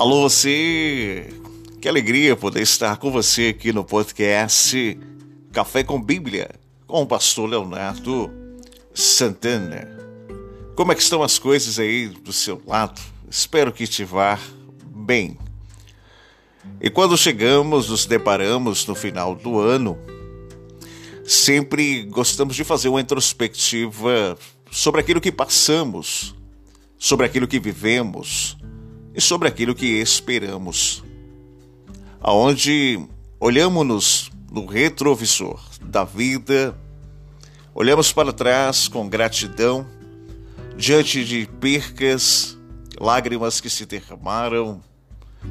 Alô, você! Que alegria poder estar com você aqui no podcast Café com Bíblia, com o pastor Leonardo Santana. Como é que estão as coisas aí do seu lado? Espero que te vá bem. E quando chegamos, nos deparamos no final do ano, sempre gostamos de fazer uma introspectiva sobre aquilo que passamos, sobre aquilo que vivemos e sobre aquilo que esperamos. Aonde olhamos-nos no retrovisor da vida, olhamos para trás com gratidão diante de percas, lágrimas que se derramaram,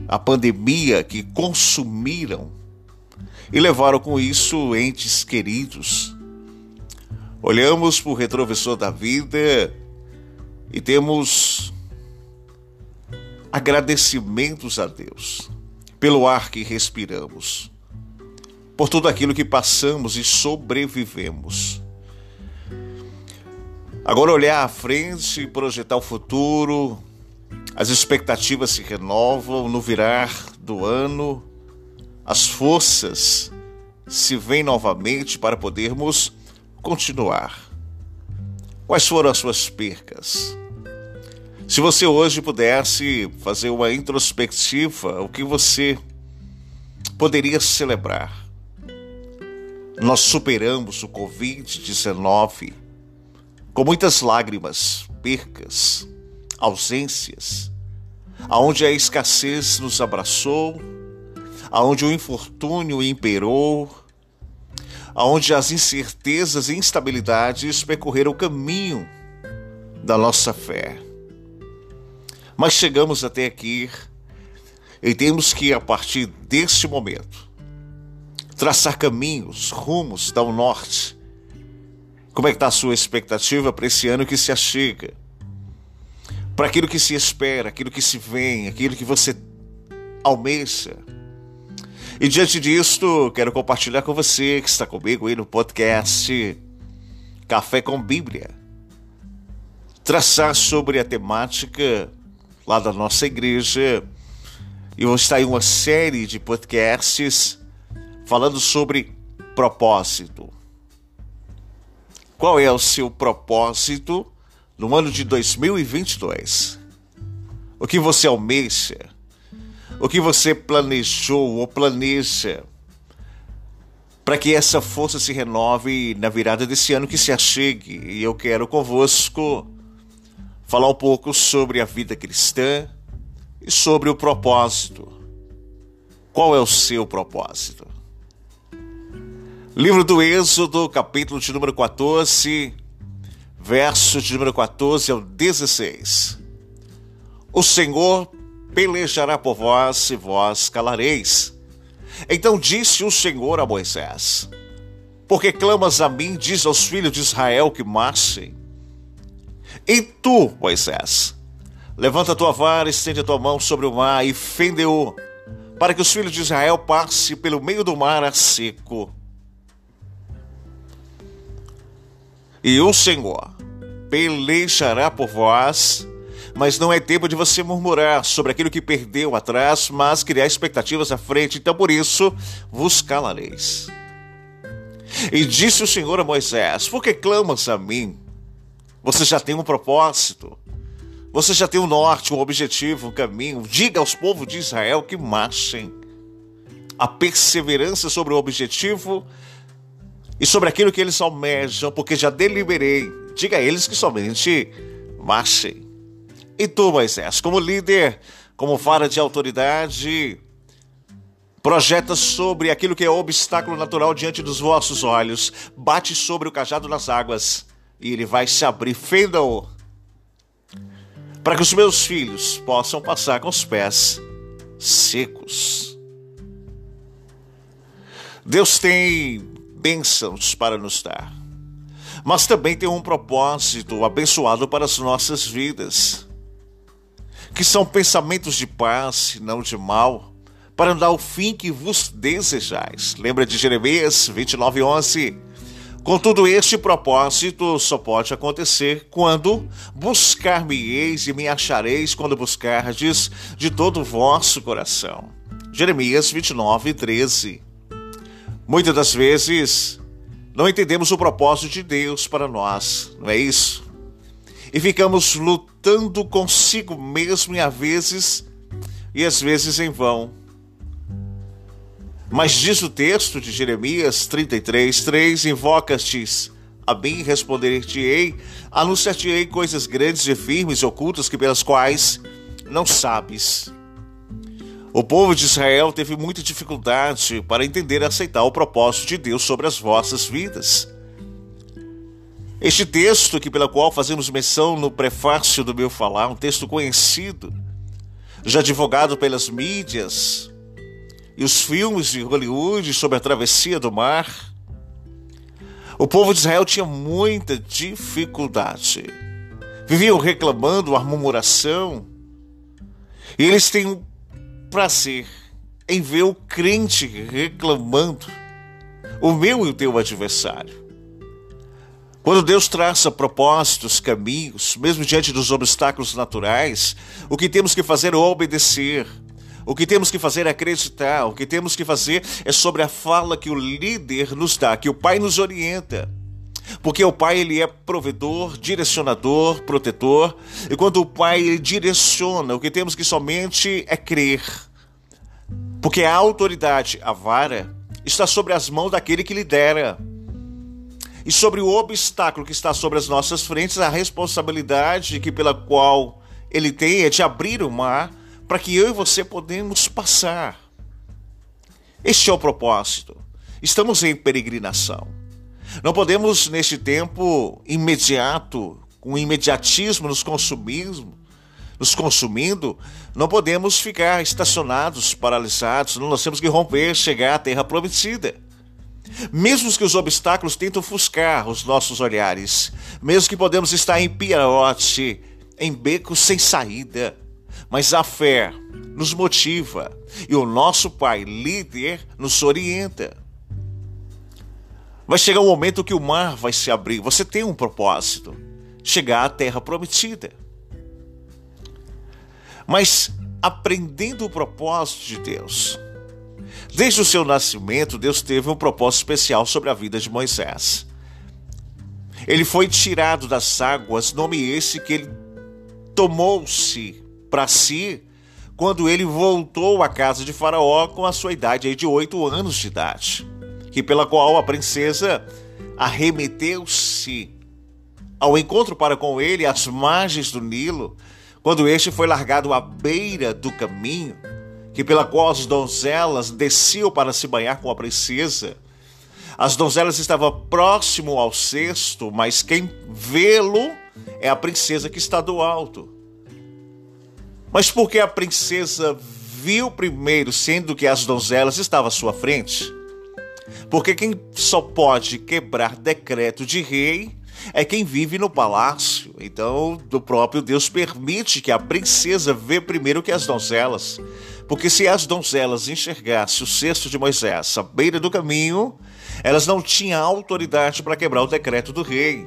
a pandemia que consumiram e levaram com isso entes queridos. Olhamos para o retrovisor da vida e temos agradecimentos a Deus pelo ar que respiramos, por tudo aquilo que passamos e sobrevivemos. Agora olhar à frente e projetar o futuro, as expectativas se renovam no virar do ano, as forças se vêm novamente para podermos continuar. Quais foram as suas percas? Se você hoje pudesse fazer uma introspectiva, o que você poderia celebrar? Nós superamos o Covid-19 com muitas lágrimas, percas, ausências, aonde a escassez nos abraçou, aonde o infortúnio imperou, aonde as incertezas e instabilidades percorreram o caminho da nossa fé. Mas chegamos até aqui e temos que, a partir deste momento, traçar caminhos, rumos ao norte. Como é que está a sua expectativa para esse ano que se achega? Para aquilo que se espera, aquilo que se vem, aquilo que você almeja. E diante disto, quero compartilhar com você que está comigo aí no podcast Café com Bíblia. Traçar sobre a temática lá da nossa igreja. E vou estar em uma série de podcasts falando sobre propósito. Qual é o seu propósito no ano de 2022? O que você almeja? O que você planejou ou planeja para que essa força se renove na virada desse ano que se achegue? E eu quero convosco falar um pouco sobre a vida cristã e sobre o propósito. Qual é o seu propósito? Livro do Êxodo, capítulo de número 14, verso de número 14 ao 16. O Senhor pelejará por vós e vós calareis. Então disse o Senhor a Moisés: Porque clamas a mim, diz aos filhos de Israel que marchem. E tu, Moisés, levanta a tua vara, estende a tua mão sobre o mar e fende-o, para que os filhos de Israel passem pelo meio do mar a seco. E o Senhor pelejará por vós, mas não é tempo de você murmurar sobre aquilo que perdeu atrás, mas criar expectativas à frente. Então, por isso, vos calareis. E disse o Senhor a Moisés: Por que clamas a mim? Você já tem um propósito. Você já tem um norte, um objetivo, um caminho. Diga aos povos de Israel que marchem. A perseverança sobre o objetivo e sobre aquilo que eles almejam, porque já deliberei. Diga a eles que somente marchem. E tu, Moisés, como líder, como vara de autoridade, projeta sobre aquilo que é obstáculo natural diante dos vossos olhos, bate sobre o cajado nas águas e ele vai se abrir, fenda-o, para que os meus filhos possam passar com os pés secos. Deus tem bênçãos para nos dar, mas também tem um propósito abençoado para as nossas vidas, que são pensamentos de paz, não de mal, para dar o fim que vos desejais. Lembra de Jeremias 29, 11? Contudo, este propósito só pode acontecer quando buscar-me-eis e me achareis quando buscardes de todo o vosso coração. Jeremias 29, 13. Muitas das vezes não entendemos o propósito de Deus para nós, não é isso? E ficamos lutando consigo mesmo e às vezes e às vezes em vão. Mas diz o texto de Jeremias 33, 3: Invoca-te a mim, responder-te-ei, anunciar-te-ei coisas grandes e firmes e ocultas que pelas quais não sabes. O povo de Israel teve muita dificuldade para entender e aceitar o propósito de Deus sobre as vossas vidas. Este texto, que pela qual fazemos menção no prefácio do meu falar, um texto conhecido, já divulgado pelas mídias e os filmes de Hollywood sobre a travessia do mar, o povo de Israel tinha muita dificuldade. Viviam reclamando, a murmuração, e eles têm prazer em ver o crente reclamando, o meu e o teu adversário. Quando Deus traça propósitos, caminhos, mesmo diante dos obstáculos naturais, o que temos que fazer é obedecer. O que temos que fazer é acreditar. O que temos que fazer é sobre a fala que o líder nos dá, que o Pai nos orienta. Porque o Pai ele é provedor, direcionador, protetor, e quando o Pai ele direciona, o que temos que somente é crer. Porque a autoridade, a vara, está sobre as mãos daquele que lidera. E sobre o obstáculo que está sobre as nossas frentes, a responsabilidade que pela qual ele tem é de abrir o mar para que eu e você podemos passar. Este é o propósito. Estamos em peregrinação. Não podemos, neste tempo imediato, com imediatismo nos consumismo, nos consumindo, não podemos ficar estacionados, paralisados, nós temos que romper, chegar à terra prometida. Mesmo que os obstáculos tentem ofuscar os nossos olhares, mesmo que podemos estar em piarote, em becos sem saída, mas a fé nos motiva e o nosso Pai líder nos orienta. Vai chegar um momento que o mar vai se abrir. Você tem um propósito: chegar à terra prometida. Mas aprendendo o propósito de Deus. Desde o seu nascimento, Deus teve um propósito especial sobre a vida de Moisés. Ele foi tirado das águas, nome esse que ele tomou-se para si quando ele voltou à casa de Faraó com a sua idade de oito anos de idade que pela qual a princesa arremeteu-se ao encontro para com ele às margens do Nilo, quando este foi largado à beira do caminho, que pela qual as donzelas desciam para se banhar com a princesa. As donzelas estavam próximo ao cesto, mas quem vê-lo é a princesa que está do alto. Mas por que a princesa viu primeiro, sendo que as donzelas estavam à sua frente? Porque quem só pode quebrar decreto de rei é quem vive no palácio. Então, o próprio Deus permite que a princesa vê primeiro que as donzelas. Porque se as donzelas enxergassem o cesto de Moisés à beira do caminho, elas não tinham autoridade para quebrar o decreto do rei.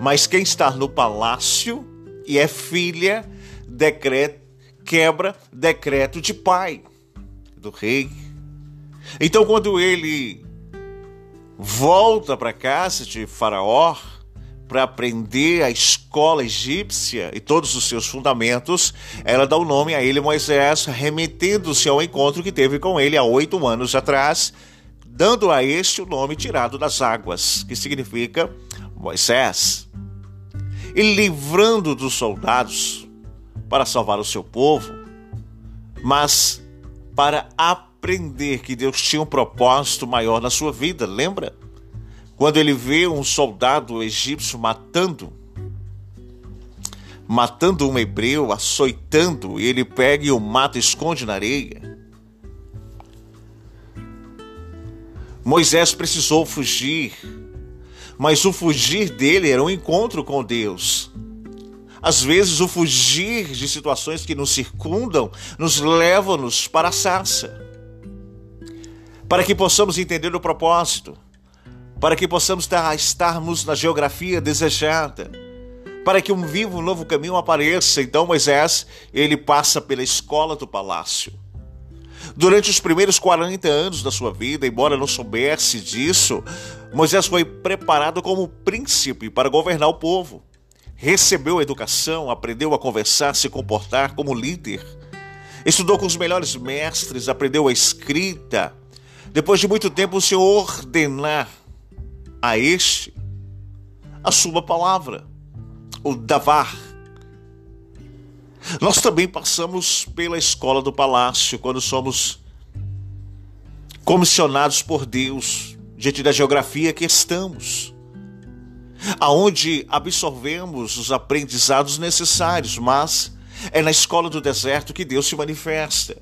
Mas quem está no palácio e é filha, decreto, quebra decreto de pai do rei. Então, quando ele volta para casa de Faraó para aprender a escola egípcia e todos os seus fundamentos, ela dá o nome a ele Moisés, remetendo-se ao encontro que teve com ele há oito anos atrás, dando a este o nome tirado das águas, que significa Moisés. E livrando dos soldados para salvar o seu povo, mas para aprender que Deus tinha um propósito maior na sua vida, lembra? Quando ele vê um soldado egípcio matando, matando um hebreu, açoitando, e ele pega e o mata esconde na areia. Moisés precisou fugir, mas o fugir dele era um encontro com Deus. Às vezes, o fugir de situações que nos circundam nos leva-nos para a sarça para que possamos entender o propósito, para que possamos estarmos na geografia desejada, para que um vivo novo caminho apareça. Então Moisés, ele passa pela escola do palácio. Durante os primeiros 40 anos da sua vida, embora não soubesse disso, Moisés foi preparado como príncipe para governar o povo. Recebeu educação, aprendeu a conversar, se comportar como líder. Estudou com os melhores mestres, aprendeu a escrita. Depois de muito tempo, o Senhor ordenar a este a sua palavra, o Davar. Nós também passamos pela escola do palácio quando somos comissionados por Deus diante da geografia que estamos, aonde absorvemos os aprendizados necessários, mas é na escola do deserto que Deus se manifesta.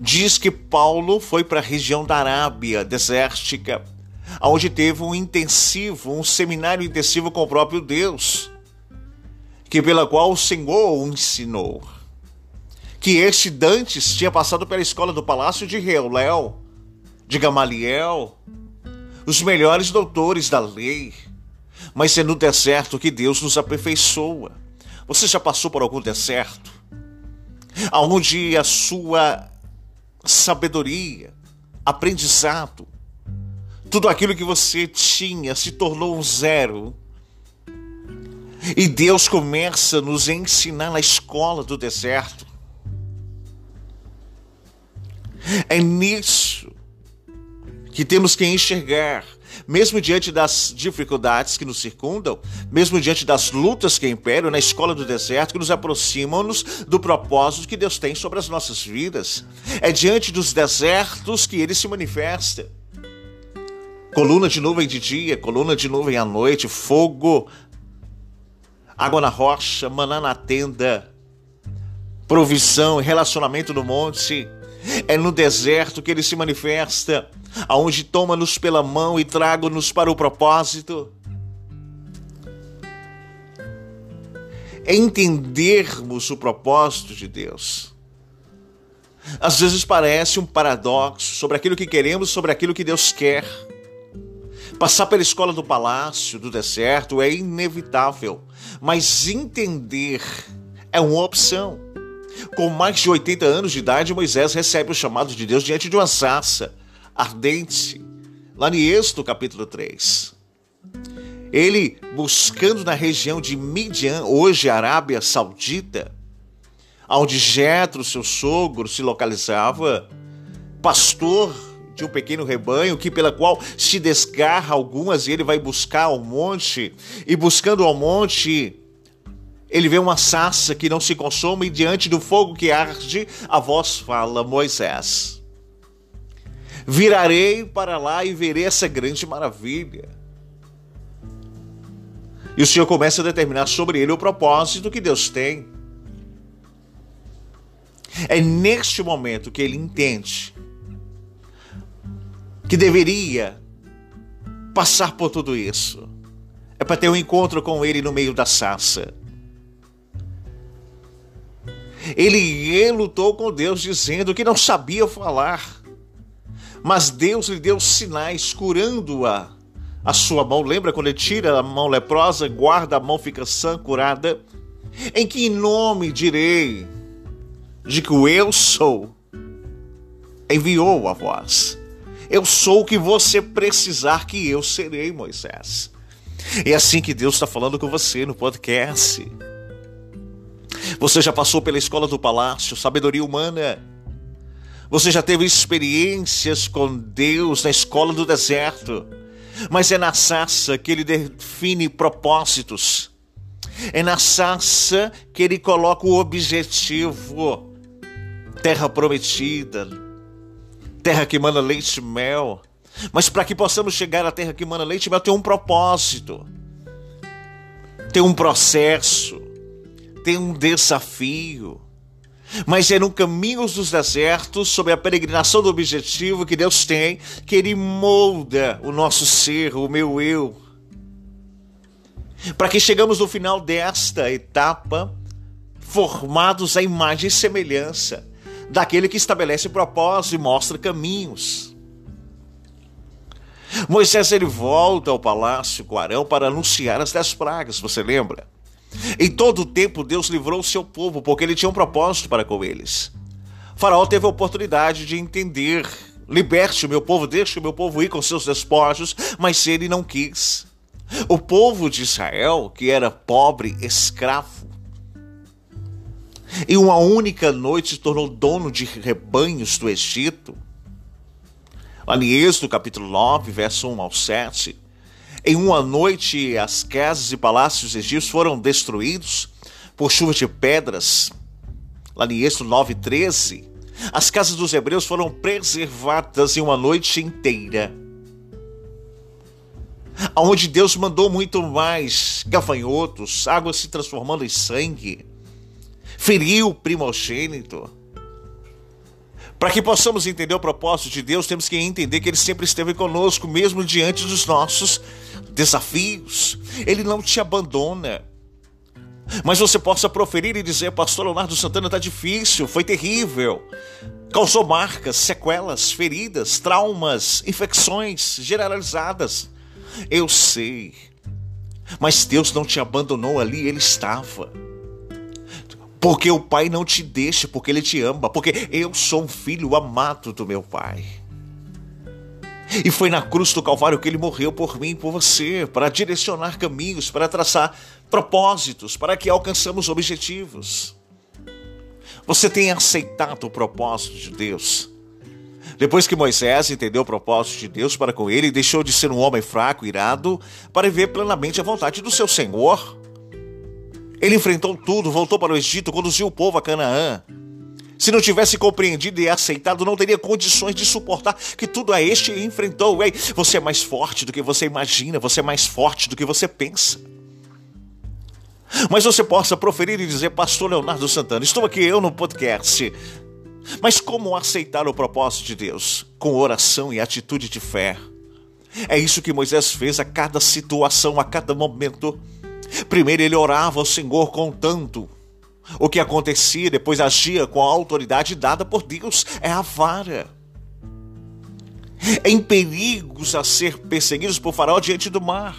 Diz que Paulo foi para a região da Arábia desértica, onde teve um intensivo, um seminário intensivo com o próprio Deus, que pela qual o Senhor o ensinou. Que este Dantes tinha passado pela escola do palácio de Reuléu, de Gamaliel, os melhores doutores da lei, mas é no deserto que Deus nos aperfeiçoa. Você já passou por algum deserto? Onde a sua sabedoria, aprendizado, tudo aquilo que você tinha se tornou um zero. E Deus começa a nos ensinar na escola do deserto. É nisso que temos que enxergar mesmo diante das dificuldades que nos circundam, mesmo diante das lutas que imperam na escola do deserto, que nos aproximam-nos do propósito que Deus tem sobre as nossas vidas. É diante dos desertos que ele se manifesta. Coluna de nuvem de dia, coluna de nuvem à noite, fogo, água na rocha, maná na tenda, provisão, relacionamento no monte. É no deserto que ele se manifesta aonde toma-nos pela mão e traga-nos para o propósito. Entendermos o propósito de Deus. Às vezes parece um paradoxo sobre aquilo que queremos, sobre aquilo que Deus quer. Passar pela escola do palácio, do deserto, é inevitável, mas entender é uma opção. Com mais de 80 anos de idade, Moisés recebe o chamado de Deus diante de uma sarça ardente, lá em Êxodo capítulo 3. Ele buscando na região de Midian, hoje Arábia Saudita, onde Jetro, seu sogro, se localizava, pastor de um pequeno rebanho, que pela qual se desgarra algumas e ele vai buscar ao monte, e buscando ao monte, ele vê uma sarça que não se consome e diante do fogo que arde, a voz fala: Moisés, virarei para lá e verei essa grande maravilha. E o Senhor começa a determinar sobre ele o propósito que Deus tem. É neste momento que ele entende que deveria passar por tudo isso. É para ter um encontro com ele no meio da sarça. Ele lutou com Deus dizendo que não sabia falar. Mas Deus lhe deu sinais curando-a. A sua mão, lembra quando ele tira a mão leprosa, guarda a mão, fica sã, curada? Em que nome direi de que o eu sou enviou a voz? Eu sou o que você precisar que eu serei, Moisés. É assim que Deus está falando com você no podcast. Você já passou pela escola do palácio, sabedoria humana você já teve experiências com Deus na escola do deserto, mas é na sarça que ele define propósitos. É na sarça que ele coloca o objetivo. Terra prometida, terra que manda leite e mel. Mas para que possamos chegar à terra que manda leite e mel, tem um propósito, tem um processo, tem um desafio mas é no caminho dos desertos, sobre a peregrinação do objetivo que Deus tem, que Ele molda o nosso ser, o meu eu. Para que chegamos no final desta etapa, formados à imagem e semelhança daquele que estabelece propósitos e mostra caminhos. Moisés ele volta ao palácio com Arão para anunciar as dez pragas, você lembra? Em todo o tempo Deus livrou o seu povo porque ele tinha um propósito para com eles. faraó teve a oportunidade de entender: liberte o meu povo, deixe o meu povo ir com seus despojos, mas ele não quis. O povo de Israel, que era pobre, escravo, em uma única noite se tornou dono de rebanhos do Egito. Em Êxodo, capítulo 9, verso 1 ao 7. Em uma noite, as casas e palácios egípcios foram destruídos por chuva de pedras. Lá em Êxodo 9, 13. As casas dos hebreus foram preservadas em uma noite inteira. Onde Deus mandou muito mais gafanhotos, água se transformando em sangue feriu o primogênito. Para que possamos entender o propósito de Deus, temos que entender que Ele sempre esteve conosco, mesmo diante dos nossos desafios. Ele não te abandona. Mas você possa proferir e dizer, Pastor Leonardo Santana, está difícil, foi terrível. Causou marcas, sequelas, feridas, traumas, infecções generalizadas. Eu sei. Mas Deus não te abandonou ali, Ele estava. Porque o Pai não te deixa, porque Ele te ama, porque eu sou um filho amado do meu Pai. E foi na cruz do Calvário que Ele morreu por mim e por você, para direcionar caminhos, para traçar propósitos, para que alcançamos objetivos. Você tem aceitado o propósito de Deus? Depois que Moisés entendeu o propósito de Deus para com ele, deixou de ser um homem fraco, irado, para viver plenamente a vontade do seu Senhor. Ele enfrentou tudo, voltou para o Egito, conduziu o povo a Canaã. Se não tivesse compreendido e aceitado, não teria condições de suportar que tudo a este enfrentou. Ei, você é mais forte do que você imagina, você é mais forte do que você pensa. Mas você possa proferir e dizer, Pastor Leonardo Santana, estou aqui eu no podcast. Mas como aceitar o propósito de Deus? Com oração e atitude de fé. É isso que Moisés fez a cada situação, a cada momento. Primeiro ele orava ao Senhor contando o que acontecia, depois agia com a autoridade dada por Deus. É a vara. Em perigos a ser perseguidos por Faraó diante do mar.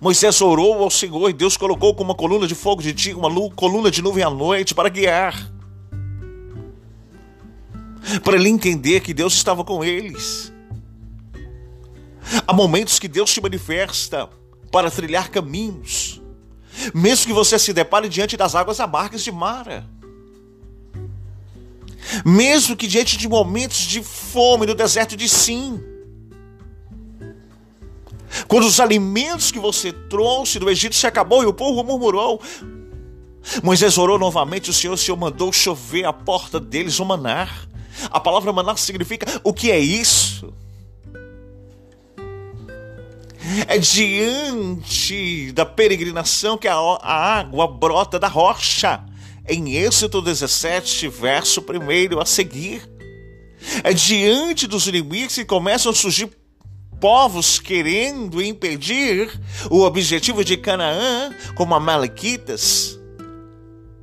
Moisés orou ao Senhor e Deus colocou como uma coluna de fogo de dia, uma coluna de nuvem à noite para guiar. Para ele entender que Deus estava com eles. Há momentos que Deus se manifesta para trilhar caminhos mesmo que você se depare diante das águas amargas de Mara. Mesmo que diante de momentos de fome no deserto de Sim. Quando os alimentos que você trouxe do Egito se acabou e o povo murmurou. Moisés orou novamente, o Senhor, o Senhor mandou chover à porta deles o manar. A palavra manar significa o que é isso? É diante da peregrinação que a, água brota da rocha. Em Êxodo 17, verso 1 a seguir. É diante dos inimigos que começam a surgir povos querendo impedir o objetivo de Canaã, como Amalequitas,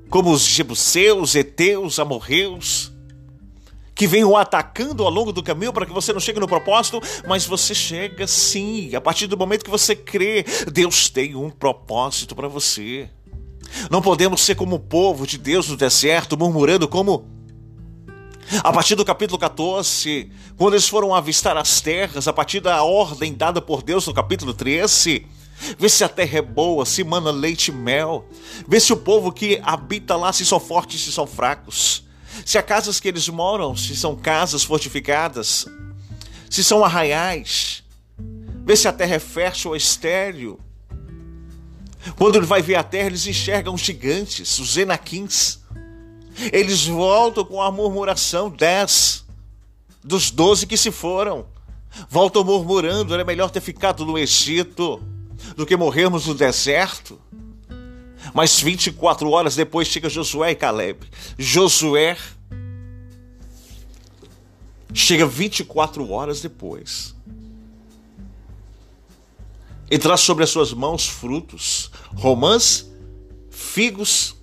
como os Jebuseus, Eteus, Amorreus que venham atacando ao longo do caminho para que você não chegue no propósito, mas você chega sim, a partir do momento que você crê, Deus tem um propósito para você. Não podemos ser como o povo de Deus no deserto, murmurando como a partir do capítulo 14, quando eles foram avistar as terras, a partir da ordem dada por Deus no capítulo 13, vê se a terra é boa, se mana leite e mel, vê se o povo que habita lá se são fortes, se são fracos se as casas que eles moram, se são casas fortificadas, se são arraiais, vê se a terra é fértil ou estéril. Quando ele vai ver a terra, eles enxergam os gigantes, os enaquins. Eles voltam com a murmuração, dez dos doze que se foram. Voltam murmurando, era melhor ter ficado no Egito do que morrermos no deserto. Mas 24 horas depois chega Josué e Caleb. Josué chega 24 horas depois. E traz sobre as suas mãos frutos, romãs, figos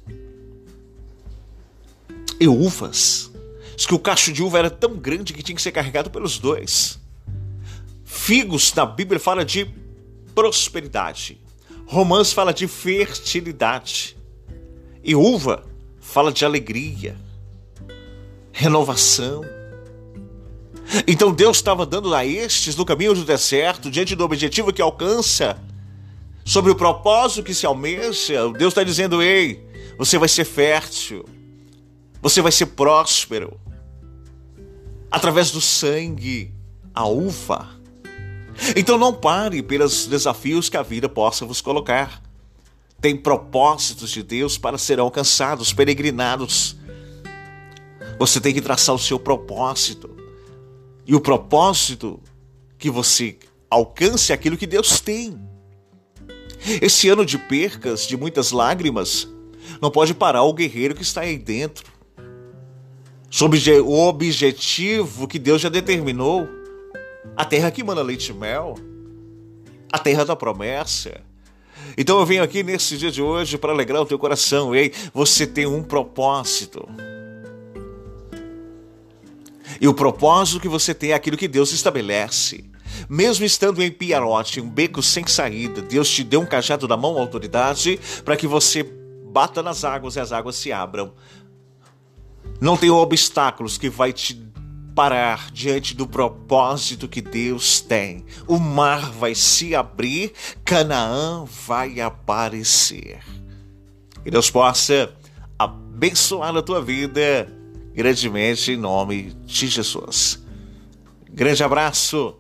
e uvas. Diz que o cacho de uva era tão grande que tinha que ser carregado pelos dois. Figos na Bíblia fala de prosperidade. Romãs fala de fertilidade. E uva fala de alegria, renovação. Então Deus estava dando a estes no caminho do deserto, diante do objetivo que alcança, sobre o propósito que se almeja. Deus está dizendo: ei, você vai ser fértil, você vai ser próspero, através do sangue, a uva. Então não pare pelos desafios que a vida possa vos colocar. Tem propósitos de Deus para serem alcançados, peregrinados. Você tem que traçar o seu propósito. E o propósito que você alcance é aquilo que Deus tem. Esse ano de percas, de muitas lágrimas, não pode parar o guerreiro que está aí dentro. Sobre o objetivo que Deus já determinou. A terra que manda leite e mel. A terra da promessa. Então eu venho aqui nesse dia de hoje para alegrar o teu coração. Ei, você tem um propósito. E o propósito que você tem é aquilo que Deus estabelece. Mesmo estando em Piarote, um beco sem saída, Deus te deu um cajado na mão, autoridade, para que você bata nas águas e as águas se abram. Não tem obstáculos que vai te parar diante do propósito que Deus tem. O mar vai se abrir, Canaã vai aparecer. Que Deus possa abençoar a tua vida grandemente em nome de Jesus. Grande abraço